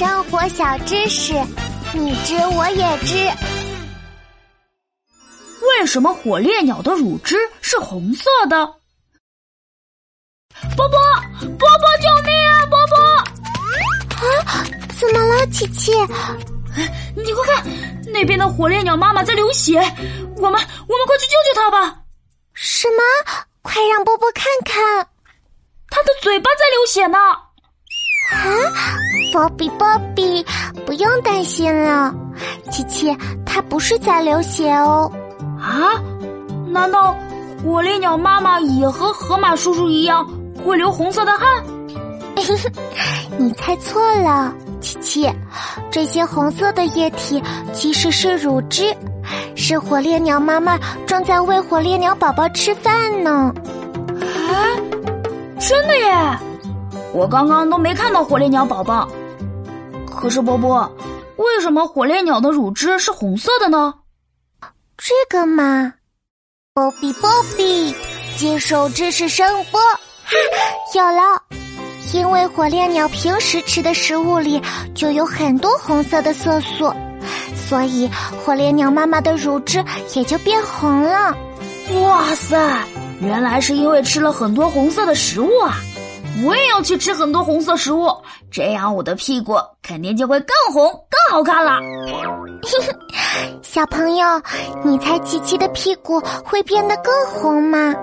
生活小知识，你知我也知。为什么火烈鸟的乳汁是红色的？波波，波波，救命啊！波波！啊，怎么了，琪琪？你快看，那边的火烈鸟妈妈在流血，我们，我们快去救救它吧！什么？快让波波看看，它的嘴巴在流血呢。啊，波比，波比，不用担心了，琪琪，它不是在流血哦。啊？难道火烈鸟妈妈也和河马叔叔一样会流红色的汗？你猜错了，琪琪，这些红色的液体其实是乳汁，是火烈鸟妈妈正在喂火烈鸟宝宝吃饭呢。啊，真的耶！我刚刚都没看到火烈鸟宝宝。可是波波，为什么火烈鸟的乳汁是红色的呢？这个嘛，波比波比，接受知识声波，哈，有了！因为火烈鸟平时吃的食物里就有很多红色的色素，所以火烈鸟妈妈的乳汁也就变红了。哇塞，原来是因为吃了很多红色的食物啊！我也要去吃很多红色食物，这样我的屁股肯定就会更红、更好看了。小朋友，你猜琪琪的屁股会变得更红吗？